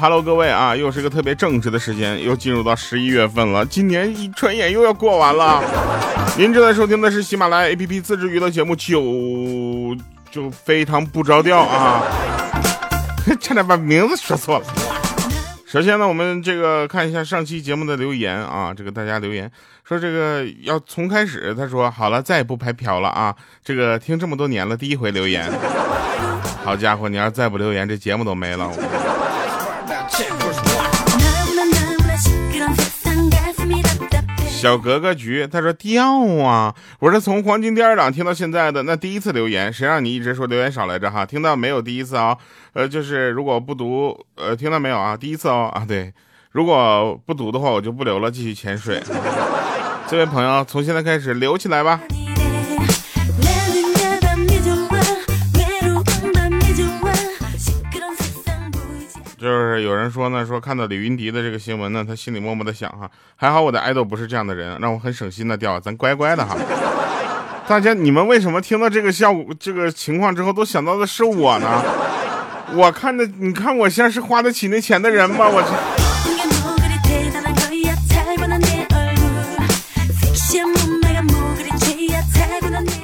，Hello，各位啊，又是个特别正直的时间，又进入到十一月份了，今年一转眼又要过完了。您正在收听的是喜马拉雅 APP 自制娱乐节目《九》，就非常不着调啊，差点把名字说错了。首先呢，我们这个看一下上期节目的留言啊，这个大家留言说这个要从开始，他说好了，再也不拍嫖了啊，这个听这么多年了，第一回留言。好家伙，你要再不留言，这节目都没了。小格格局，他说掉啊！我是从黄金第二档听到现在的，那第一次留言，谁让你一直说留言少来着哈？听到没有？第一次啊，呃，就是如果不读，呃，听到没有啊？第一次哦啊，对，如果不读的话，我就不留了，继续潜水。这位朋友，从现在开始留起来吧。就是有人说呢，说看到李云迪的这个新闻呢，他心里默默的想哈，还好我的爱豆不是这样的人，让我很省心的掉，咱乖乖的哈。大家你们为什么听到这个效果这个情况之后都想到的是我呢？我看的，你看我像是花得起那钱的人吗？我这。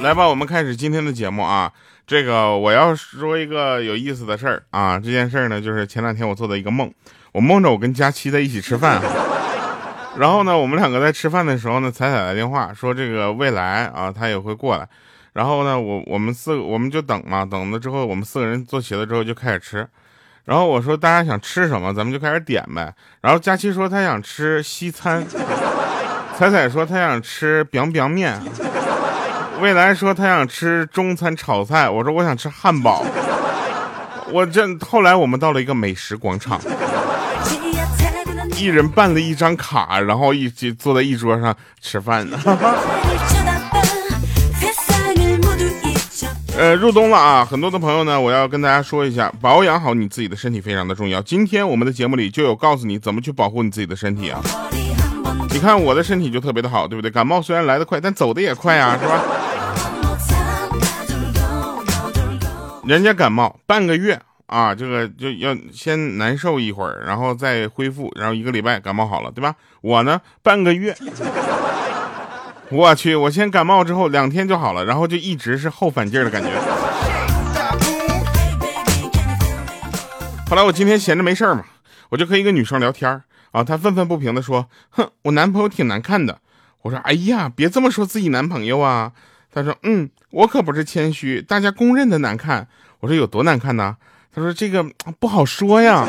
来吧，我们开始今天的节目啊。这个我要说一个有意思的事儿啊！这件事儿呢，就是前两天我做的一个梦，我梦着我跟佳期在一起吃饭，然后呢，我们两个在吃饭的时候呢，彩彩来电话说这个未来啊，他也会过来，然后呢，我我们四个我们就等嘛，等了之后，我们四个人坐齐了之后就开始吃，然后我说大家想吃什么，咱们就开始点呗。然后佳期说他想吃西餐，彩彩说他想吃 biang biang 面。未来说他想吃中餐炒菜，我说我想吃汉堡。我这后来我们到了一个美食广场，一人办了一张卡，然后一起坐在一桌上吃饭呢。呃，入冬了啊，很多的朋友呢，我要跟大家说一下，保养好你自己的身体非常的重要。今天我们的节目里就有告诉你怎么去保护你自己的身体啊。你看我的身体就特别的好，对不对？感冒虽然来得快，但走的也快啊，是吧？人家感冒半个月啊，这个就要先难受一会儿，然后再恢复，然后一个礼拜感冒好了，对吧？我呢，半个月，我去，我先感冒之后两天就好了，然后就一直是后反劲儿的感觉。后来我今天闲着没事儿嘛，我就和一个女生聊天儿啊，她愤愤不平的说：“哼，我男朋友挺难看的。”我说：“哎呀，别这么说自己男朋友啊。”她说：“嗯，我可不是谦虚，大家公认的难看。”我说：“有多难看呢？”他说：“这个不好说呀。”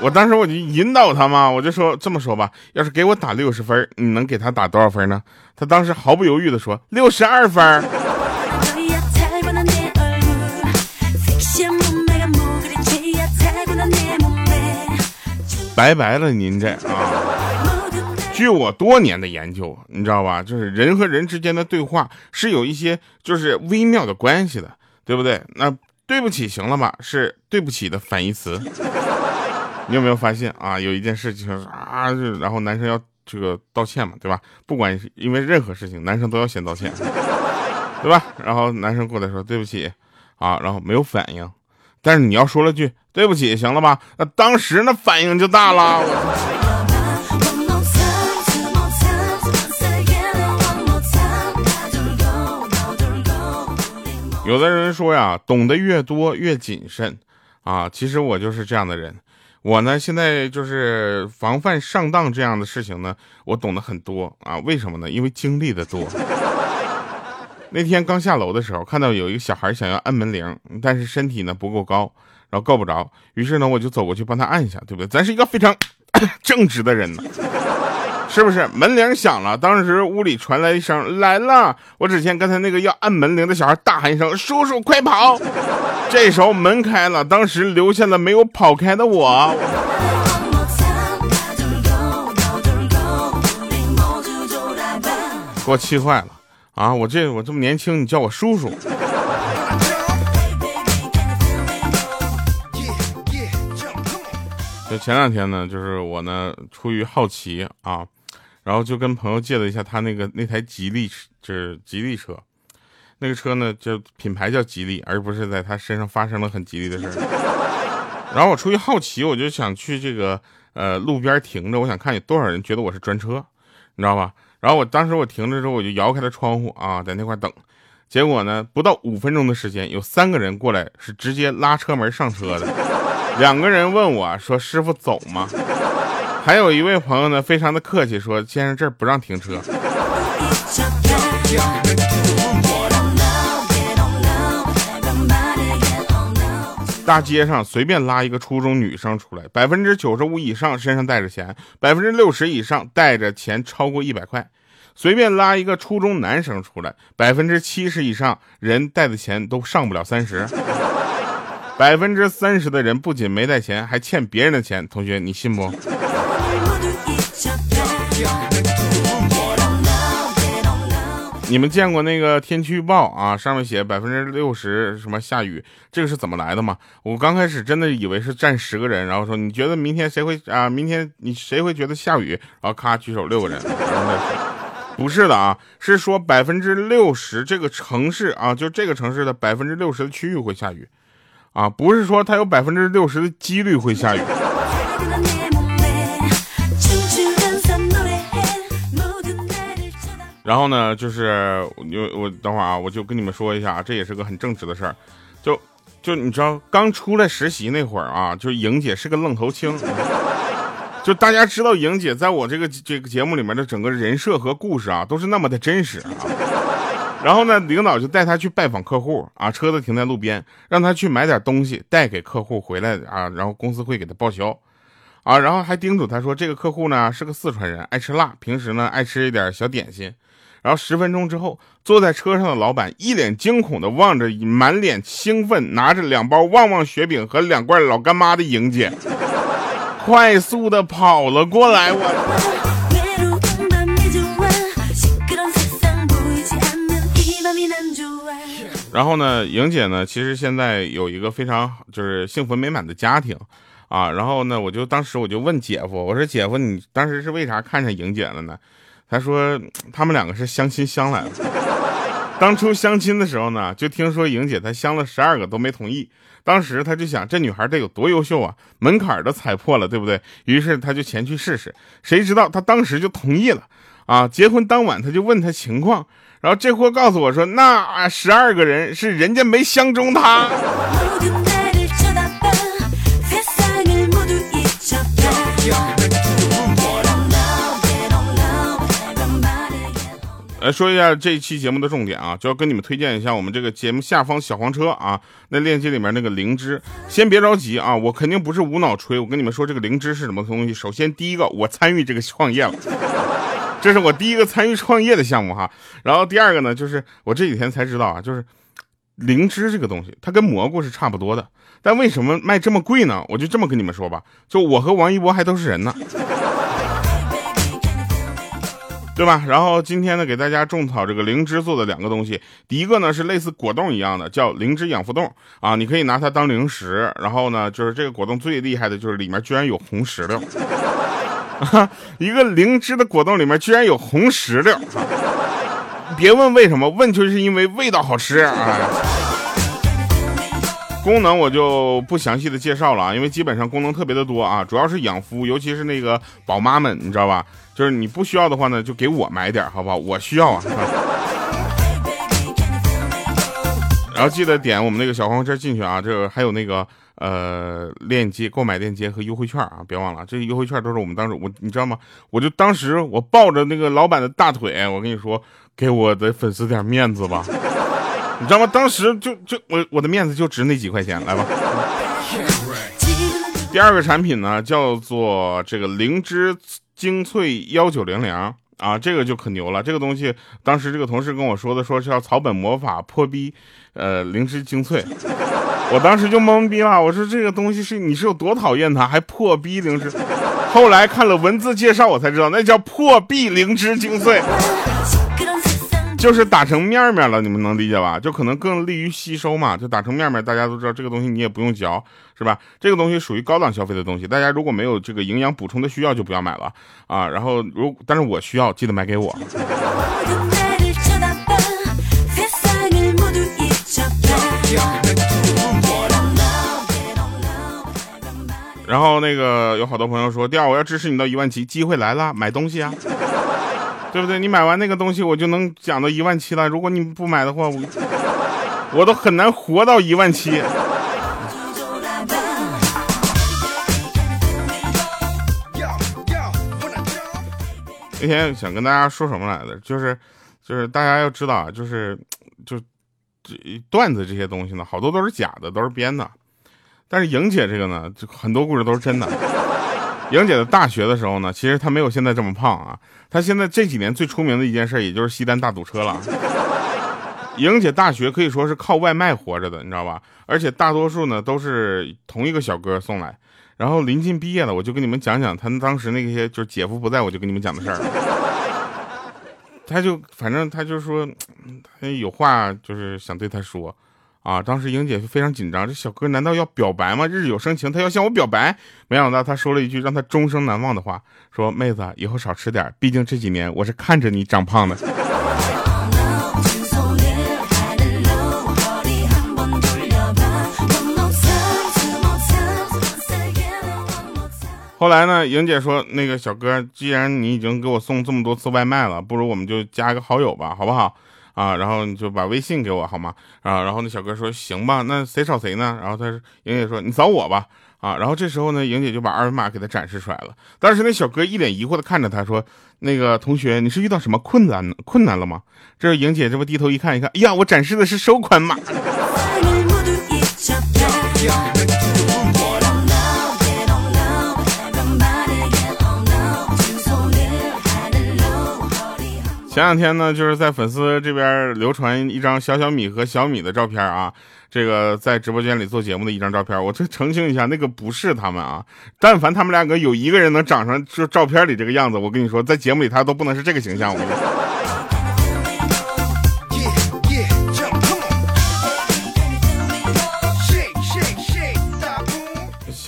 我当时我就引导他嘛，我就说：“这么说吧，要是给我打六十分，你能给他打多少分呢？”他当时毫不犹豫的说：“六十二分。”拜拜了，您这啊！据我多年的研究，你知道吧？就是人和人之间的对话是有一些就是微妙的关系的，对不对？那对不起，行了吧？是对不起的反义词。你有没有发现啊？有一件事情啊，然后男生要这个道歉嘛，对吧？不管因为任何事情，男生都要先道歉，对吧？然后男生过来说对不起啊，然后没有反应。但是你要说了句对不起，行了吧？那当时那反应就大了。有的人说呀，懂得越多越谨慎啊。其实我就是这样的人。我呢，现在就是防范上当这样的事情呢，我懂得很多啊。为什么呢？因为经历的多。那天刚下楼的时候，看到有一个小孩想要按门铃，但是身体呢不够高，然后够不着。于是呢，我就走过去帮他按一下，对不对？咱是一个非常 正直的人呢，是不是？门铃响了，当时屋里传来一声“来了”，我只见刚才那个要按门铃的小孩大喊一声：“叔叔，快跑！”这时候门开了，当时留下了没有跑开的我，给我气坏了。啊，我这我这么年轻，你叫我叔叔。就前两天呢，就是我呢出于好奇啊，然后就跟朋友借了一下他那个那台吉利，就是吉利车。那个车呢，就品牌叫吉利，而不是在他身上发生了很吉利的事儿。然后我出于好奇，我就想去这个呃路边停着，我想看有多少人觉得我是专车，你知道吧？然后我当时我停着之后，我就摇开了窗户啊，在那块等。结果呢，不到五分钟的时间，有三个人过来，是直接拉车门上车的。两个人问我说：“师傅走吗？”还有一位朋友呢，非常的客气说：“先生，这儿不让停车。” 大街上随便拉一个初中女生出来，百分之九十五以上身上带着钱，百分之六十以上带着钱超过一百块。随便拉一个初中男生出来，百分之七十以上人带的钱都上不了三十，百分之三十的人不仅没带钱，还欠别人的钱。同学，你信不？你们见过那个天气预报啊？上面写百分之六十什么下雨，这个是怎么来的吗？我刚开始真的以为是站十个人，然后说你觉得明天谁会啊？明天你谁会觉得下雨？然后咔举手六个人，不是的啊，是说百分之六十这个城市啊，就这个城市的百分之六十的区域会下雨，啊，不是说它有百分之六十的几率会下雨。然后呢，就是我我等会儿啊，我就跟你们说一下，这也是个很正直的事儿，就就你知道，刚出来实习那会儿啊，就莹姐是个愣头青，就大家知道莹姐在我这个这个节目里面的整个人设和故事啊，都是那么的真实啊。然后呢，领导就带她去拜访客户啊，车子停在路边，让她去买点东西带给客户回来啊，然后公司会给她报销。啊，然后还叮嘱他说，这个客户呢是个四川人，爱吃辣，平时呢爱吃一点小点心。然后十分钟之后，坐在车上的老板一脸惊恐的望着满脸兴奋拿着两包旺旺雪饼和两罐老干妈的莹姐，快速的跑了过来。我。然后呢，莹姐呢，其实现在有一个非常就是幸福美满的家庭，啊，然后呢，我就当时我就问姐夫，我说姐夫，你当时是为啥看上莹姐了呢？他说他们两个是相亲相来的。当初相亲的时候呢，就听说莹姐她相了十二个都没同意。当时他就想这女孩得有多优秀啊，门槛都踩破了，对不对？于是他就前去试试。谁知道他当时就同意了啊！结婚当晚他就问他情况，然后这货告诉我说，那十二个人是人家没相中他。来说一下这一期节目的重点啊，就要跟你们推荐一下我们这个节目下方小黄车啊，那链接里面那个灵芝，先别着急啊，我肯定不是无脑吹，我跟你们说这个灵芝是什么东西。首先第一个，我参与这个创业了，这是我第一个参与创业的项目哈。然后第二个呢，就是我这几天才知道啊，就是灵芝这个东西，它跟蘑菇是差不多的，但为什么卖这么贵呢？我就这么跟你们说吧，就我和王一博还都是人呢。对吧？然后今天呢，给大家种草这个灵芝做的两个东西。第一个呢是类似果冻一样的，叫灵芝养肤冻啊，你可以拿它当零食。然后呢，就是这个果冻最厉害的就是里面居然有红石榴，一个灵芝的果冻里面居然有红石榴，别问为什么，问就是因为味道好吃啊。功能我就不详细的介绍了啊，因为基本上功能特别的多啊，主要是养肤，尤其是那个宝妈们，你知道吧？就是你不需要的话呢，就给我买点，好不好？我需要啊。然后记得点我们那个小黄车进去啊，这个还有那个呃链接、购买链接和优惠券啊，别忘了，这些优惠券都是我们当时我你知道吗？我就当时我抱着那个老板的大腿，我跟你说，给我的粉丝点面子吧，你知道吗？当时就就我我的面子就值那几块钱，来吧。第二个产品呢，叫做这个灵芝。精粹幺九零零啊，这个就可牛了。这个东西当时这个同事跟我说的，说是要草本魔法破逼，呃，灵芝精粹。我当时就懵逼了，我说这个东西是你是有多讨厌它，还破逼灵芝。后来看了文字介绍，我才知道那叫破壁灵芝精粹。就是打成面面了，你们能理解吧？就可能更利于吸收嘛。就打成面面，大家都知道这个东西你也不用嚼，是吧？这个东西属于高档消费的东西，大家如果没有这个营养补充的需要，就不要买了啊。然后如但是我需要，记得买给我。然后那个有好多朋友说，第二我要支持你到一万七，机会来了，买东西啊，对不对？你买完那个东西，我就能讲到一万七了。如果你不买的话，我我都很难活到一万七。那天想跟大家说什么来着？就是，就是大家要知道啊，就是，就这段子这些东西呢，好多都是假的，都是编的。但是莹姐这个呢，就很多故事都是真的。莹姐的大学的时候呢，其实她没有现在这么胖啊。她现在这几年最出名的一件事，也就是西单大堵车了。莹姐大学可以说是靠外卖活着的，你知道吧？而且大多数呢都是同一个小哥送来。然后临近毕业了，我就跟你们讲讲他当时那些就是姐夫不在我就跟你们讲的事儿。他就反正他就说，他有话就是想对他说，啊，当时莹姐就非常紧张，这小哥难道要表白吗？日久生情，他要向我表白。没想到他说了一句让他终生难忘的话，说妹子以后少吃点，毕竟这几年我是看着你长胖的。后来呢，莹姐说：“那个小哥，既然你已经给我送这么多次外卖了，不如我们就加个好友吧，好不好？啊，然后你就把微信给我好吗？啊，然后那小哥说：行吧，那谁找谁呢？然后他说莹姐说：你找我吧。啊，然后这时候呢，莹姐就把二维码给他展示出来了。当时那小哥一脸疑惑的看着他说：那个同学，你是遇到什么困难困难了吗？这莹姐这不低头一看，一看，哎呀，我展示的是收款码。”前两天呢，就是在粉丝这边流传一张小小米和小米的照片啊，这个在直播间里做节目的一张照片，我这澄清一下，那个不是他们啊。但凡他们两个有一个人能长成就照片里这个样子，我跟你说，在节目里他都不能是这个形象。我跟你说。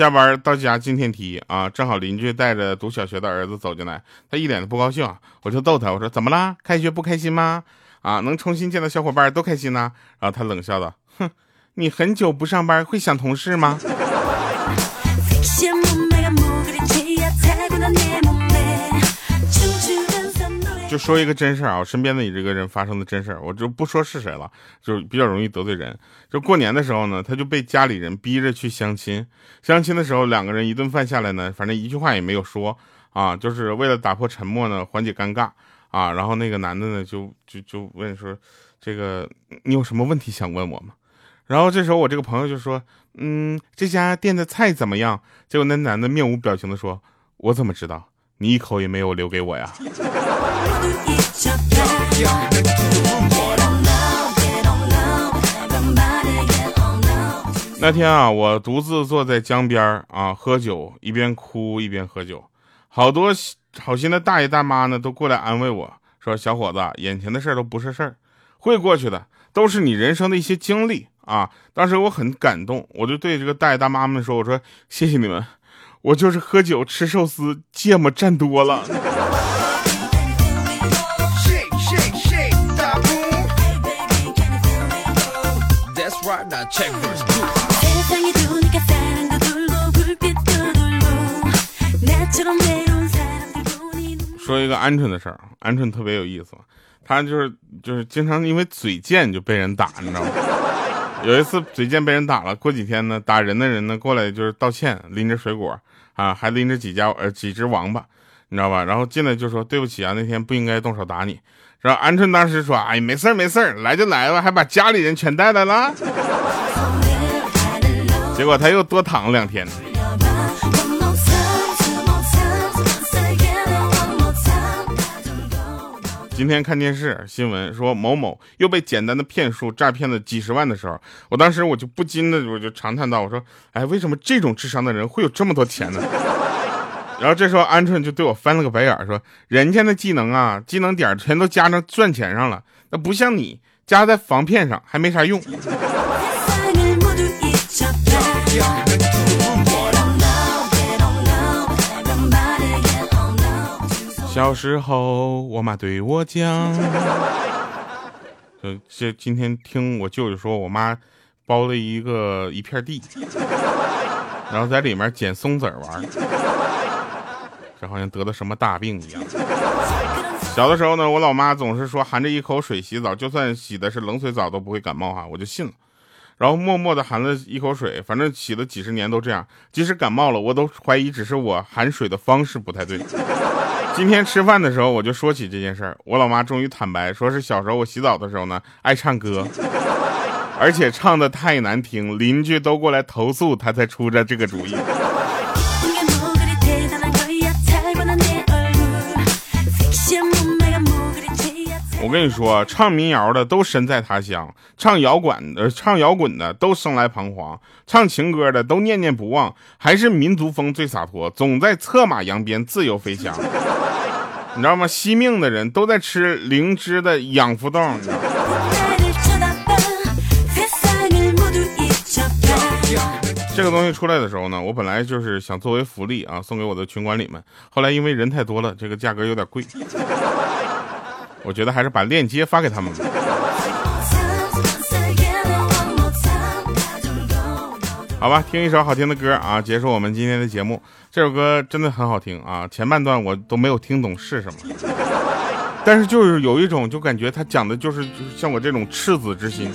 下班到家进电梯啊，正好邻居带着读小学的儿子走进来，他一脸的不高兴，我就逗他，我说怎么啦？开学不开心吗？啊，能重新见到小伙伴多开心呐。然后他冷笑道，哼，你很久不上班会想同事吗？就说一个真事儿啊，我身边的你这个人发生的真事儿，我就不说是谁了，就比较容易得罪人。就过年的时候呢，他就被家里人逼着去相亲。相亲的时候，两个人一顿饭下来呢，反正一句话也没有说啊，就是为了打破沉默呢，缓解尴尬啊。然后那个男的呢，就就就问说：“这个你有什么问题想问我吗？”然后这时候我这个朋友就说：“嗯，这家店的菜怎么样？”结果那男的面无表情的说：“我怎么知道？你一口也没有留给我呀。”那天啊，我独自坐在江边啊，喝酒，一边哭一边喝酒。好多好心的大爷大妈呢，都过来安慰我说：“小伙子，眼前的事都不是事儿，会过去的，都是你人生的一些经历啊。”当时我很感动，我就对这个大爷大妈们说：“我说谢谢你们，我就是喝酒吃寿司，芥末蘸多了。”说一个鹌鹑的事儿，鹌鹑特别有意思，他就是就是经常因为嘴贱就被人打，你知道吗？有一次嘴贱被人打了，过几天呢，打人的人呢过来就是道歉，拎着水果啊，还拎着几家呃几只王八，你知道吧？然后进来就说对不起啊，那天不应该动手打你。然后鹌鹑当时说，哎，没事儿没事儿来就来吧，还把家里人全带来了。结果他又多躺了两天。今天看电视新闻说某某又被简单的骗术诈骗了几十万的时候，我当时我就不禁的我就长叹道：“我说，哎，为什么这种智商的人会有这么多钱呢？”然后这时候鹌鹑就对我翻了个白眼说：“人家的技能啊，技能点全都加上赚钱上了，那不像你加在防骗上还没啥用。”小时候，我妈对我讲，就这今天听我舅舅说，我妈包了一个一片地，然后在里面捡松子玩，这好像得了什么大病一样。小的时候呢，我老妈总是说含着一口水洗澡，就算洗的是冷水澡都不会感冒哈，我就信了。然后默默的含了一口水，反正洗了几十年都这样，即使感冒了，我都怀疑只是我含水的方式不太对。今天吃饭的时候，我就说起这件事儿，我老妈终于坦白，说是小时候我洗澡的时候呢，爱唱歌，而且唱的太难听，邻居都过来投诉，她才出的这个主意。我跟你说，唱民谣的都身在他乡，唱摇滚的、唱摇滚的都生来彷徨，唱情歌的都念念不忘，还是民族风最洒脱，总在策马扬鞭，自由飞翔。你知道吗？惜命的人都在吃灵芝的养肤豆。这个东西出来的时候呢，我本来就是想作为福利啊，送给我的群管理们。后来因为人太多了，这个价格有点贵。我觉得还是把链接发给他们吧。好吧，听一首好听的歌啊，结束我们今天的节目。这首歌真的很好听啊，前半段我都没有听懂是什么，但是就是有一种就感觉他讲的就是就是像我这种赤子之心。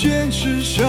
坚持下